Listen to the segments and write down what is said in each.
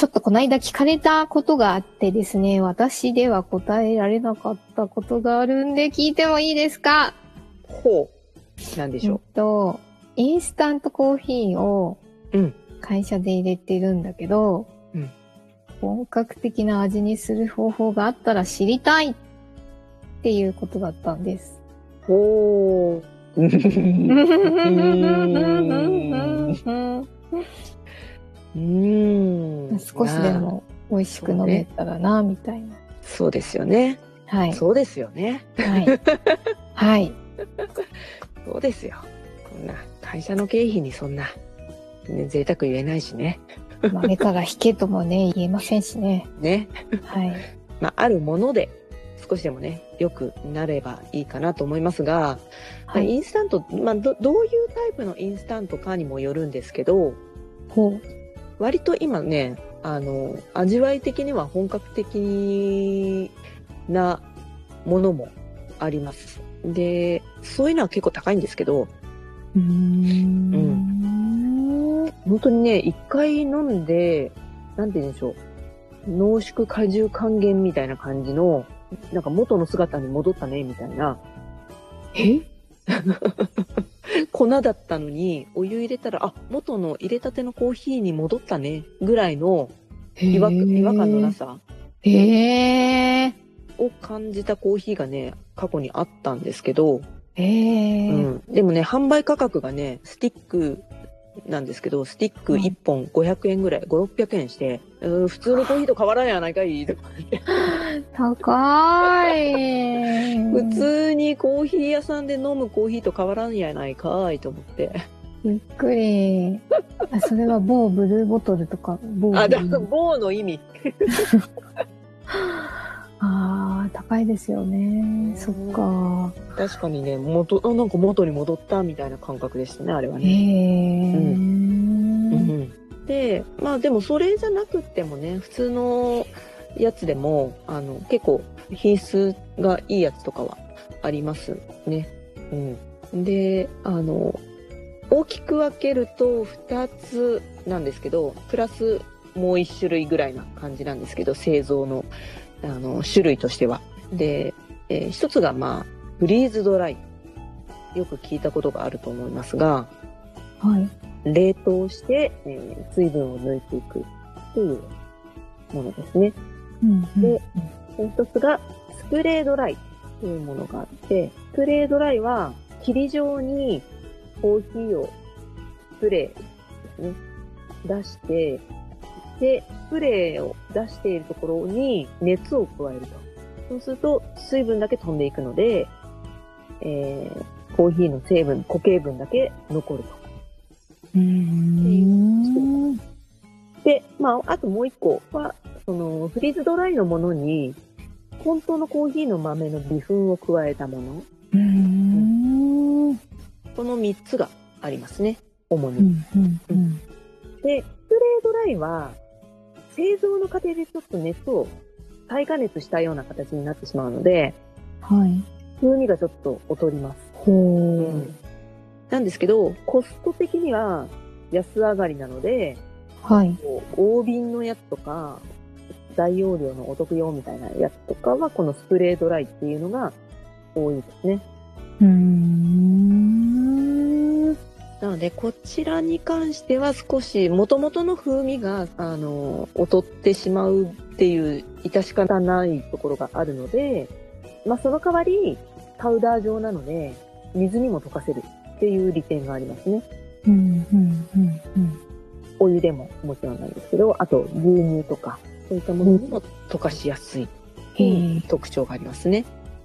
ちょっとこの間聞かれたことがあってですね、私では答えられなかったことがあるんで聞いてもいいですか？ほう。なんでしょえっと、インスタントコーヒーをうん。会社で入れてるんだけど、うん。本格的な味にする方法があったら知りたいっていうことだったんです。うほううーん少しでも美味しく飲めたらな、みたいな。そうですよねはい。そうですよねはい。はい。そうですよこんな会社の経費にそんな、ね、贅沢言えないしね 豆から引けともね、言えませんしね。ねはい。まああるもので少しでもね良くなればいいかなと思いますが、まあはい。インスタント、まあ、どどういうタイプのインスタントかにもよるんですけどほう。割と今ねあの味わい的には本格的なものもあります。でそういうのは結構高いんですけど。うーん。本当にね一回飲んでなんて言うんでしょう。濃縮果汁還元みたいな感じのなんか元の姿に戻ったねみたいな。え？粉だったのにお湯入れたらあ元の入れたてのコーヒーに戻ったねぐらいの違和違和感のなさへえ。を感じたコーヒーがね過去にあったんですけど、へえ。うん、でもね販売価格がねスティックなんですけどスティック1本500円ぐらい5600円して、うん、普通のコーヒーと変わらんやないかいとか高い。普通にコーヒー屋さんで飲むコーヒーと変わらんやないかいと思ってびっくり。あ、それは某ブルーボトルとか、某あだブルー棒の意味 あー高いですよね。そっか。確かにね元あなんか元に戻ったみたいな感覚でしたねあれはへね。え。うんでまあでもそれじゃなくってもね普通のやつでもあの結構品質がいいやつとかはありますね。うん、であの大きく分けると2つなんですけどプラスもう1種類ぐらいな感じなんですけど製造のあの種類としては。で、えー一つがまあフリーズドライよく聞いたことがあると思いますがはい。冷凍して、えー水分を抜いていくというものですね。うんうんでもう一つがスプレードライというものがあって、スプレードライは霧状にコーヒーをスプレーですね、出して、で、スプレーを出しているところに熱を加えると。そうすると水分だけ飛んでいくので、えーコーヒーの成分、固形分だけ残ると。うーん。で、まあ、あともう一個は、その、フリーズドライのものに、本当のコーヒーの豆の微粉を加えたもの。うーん。この3つがありますね。主に。うんうんうん。で、スプレードライは、製造の過程でちょっと熱を再加熱したような形になってしまうので、はい。風味がちょっと劣ります。なんですけど、コスト的には安上がりなので、はい。大瓶のやつとか、大容量のお得用みたいなやつとかは、このスプレードライっていうのが多いですね。うーん。なので、こちらに関しては少し元々の風味が、あの、劣ってしまうっていう致し方ないところがあるので、まあその代わり、パウダー状なので、水にも溶かせるっていう利点がありますね。うんうんうんうん。お湯でももちろんなんですけど、あと牛乳とか、そういったものにも溶かしやすいう特徴がありますね。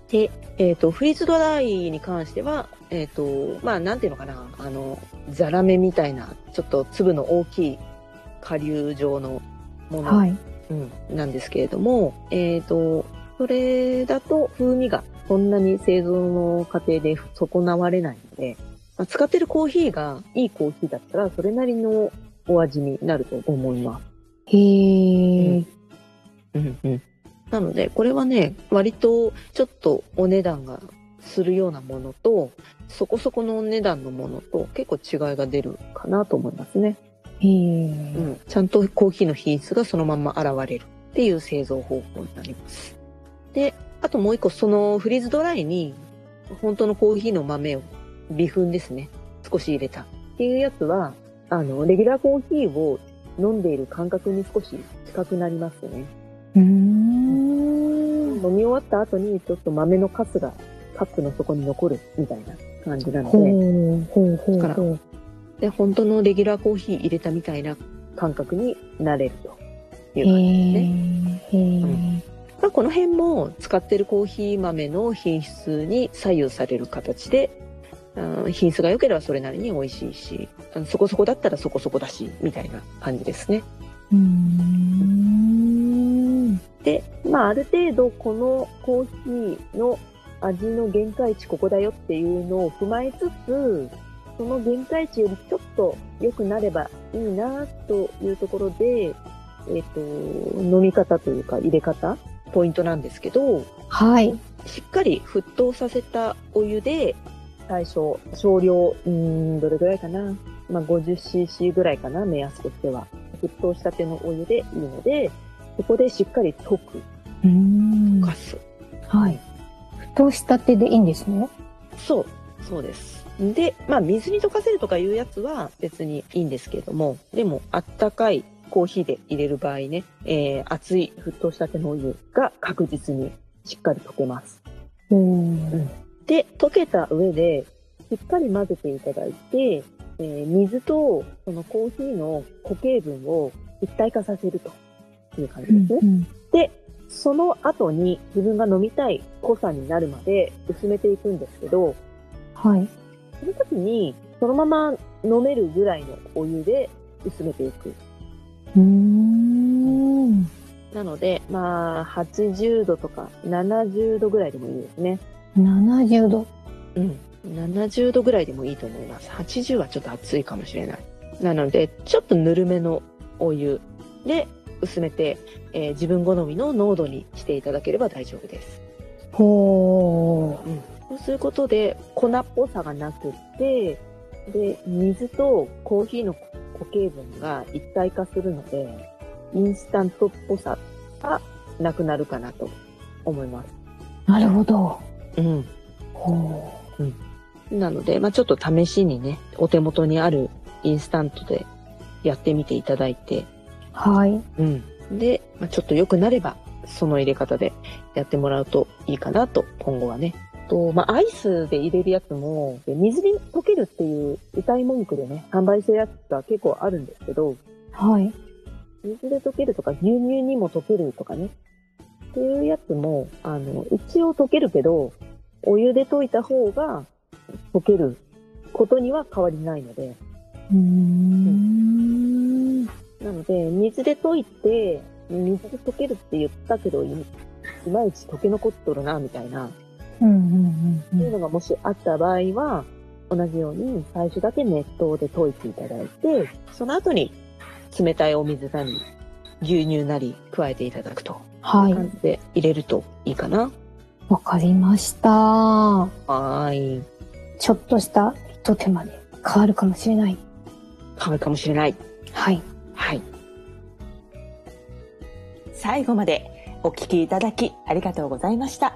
で、えっ、と、フリーズドライに関しては、えっ、と、まあ、なんていうのかな、あの、ザラメみたいな、ちょっと粒の大きい顆粒状のもの、はい。うん、なんですけれども、えっ、と、それだと風味がそんなに製造の過程で損なわれないので、まあ、使ってるコーヒーがいいコーヒーだったら、それなりのお味になると思います。へえ。うんうん。なので、これはね、割とちょっとお値段がするようなものと、そこそこのお値段のものと結構違いが出るかなと思いますね。へえ。うん。ちゃんとコーヒーの品質がそのまま現れるっていう製造方法になります。で、あともう一個、そのフリーズドライに本当のコーヒーの豆を微粉ですね。少し入れたっていうやつは、あの、レギュラーコーヒーを飲んでいる感覚に少し近くなりますね。うーん。飲み終わった後にちょっと豆のカスがカップの底に残るみたいな感じなのほで、うほうほうだからほう。で本当のレギュラーコーヒー入れたみたいな感覚になれるといへう感じえ。ですね。へえ。まあ、この辺も使ってるコーヒー豆の品質に左右される形で、うん品質が良ければそれなりに美味しいし、うんそこそこだったらそこそこだし、みたいな感じですね。うーん。で、まあ、ある程度このコーヒーの味の限界値ここだよっていうのを踏まえつつ、その限界値よりちょっと良くなればいいなというところで、えっ、と、飲み方というか入れ方、ポイントなんですけど、はい。しっかり沸騰させたお湯で、最初、少量、うーん、どれぐらいかな？まあ、50cc ぐらいかな、目安としては。沸騰したてのお湯でいいので、そこでしっかり溶く、うーん溶かす。はい。沸騰したてでいいんですね？そう、そうです。で、まあ、水に溶かせるとかいうやつは別にいいんですけれども、でも、あったかいコーヒーで入れる場合ね、えー、熱い沸騰したてのお湯が確実にしっかり溶けます。うん。で、溶けた上で、しっかり混ぜていただいて、えー水とそのコーヒーの固形分を一体化させるという感じですね。うんで、その後に自分が飲みたい濃さになるまで薄めていくんですけど、はい。その時にそのまま飲めるぐらいのお湯で薄めていく。うーん。なので、まあ、80度とか70度ぐらいでもいいですね。70度。うん。70度ぐらいでもいいと思います。80はちょっと暑いかもしれない。なので、ちょっとぬるめのお湯で薄めて、えー自分好みの濃度にしていただければ大丈夫です。ほうん。そうすることで、粉っぽさがなくって、で、水とコーヒーの固形分が一体化するので、インスタントっぽさがなくなるかなと思います。う。なるほど。うん。ほなので、まあちょっと試しにね、お手元にあるインスタントでやってみていただいて、う。はい。うん。で、まあ、ちょっと良くなれば、その入れ方でやってもらうといいかなと、今後はね。と、まあ、アイスで入れるやつも、で水に溶けるっていう歌い文句でね、販売してるやつが結構あるんですけど、はい。水で溶けるとか、牛乳にも溶けるとかね。っていうやつも、あの、一応溶けるけど、お湯で溶いた方が溶けることには変わりないので、うーん。なので、水で溶いて、水で溶けるって言ったけど、いいまいち溶け残っとるな、みたいな、うんうんうんそういうのがもしあった場合は、同じように最初だけ熱湯で溶いていただいて、その後に冷たいお水なり、牛乳なり加えていただくと。はい。感じで入れるといいかな。わかりました。はーい。ちょっとした一手間で変わるかもしれない。変わるかもしれない。はい。はい。最後までお聞きいただきありがとうございました。